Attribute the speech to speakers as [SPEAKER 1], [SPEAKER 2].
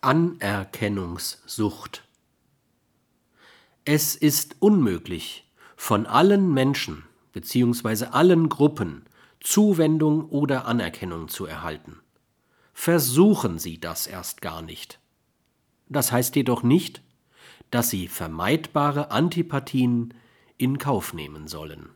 [SPEAKER 1] Anerkennungssucht. Es ist unmöglich, von allen Menschen bzw. allen Gruppen Zuwendung oder Anerkennung zu erhalten. Versuchen Sie das erst gar nicht. Das heißt jedoch nicht, dass Sie vermeidbare Antipathien in Kauf nehmen sollen.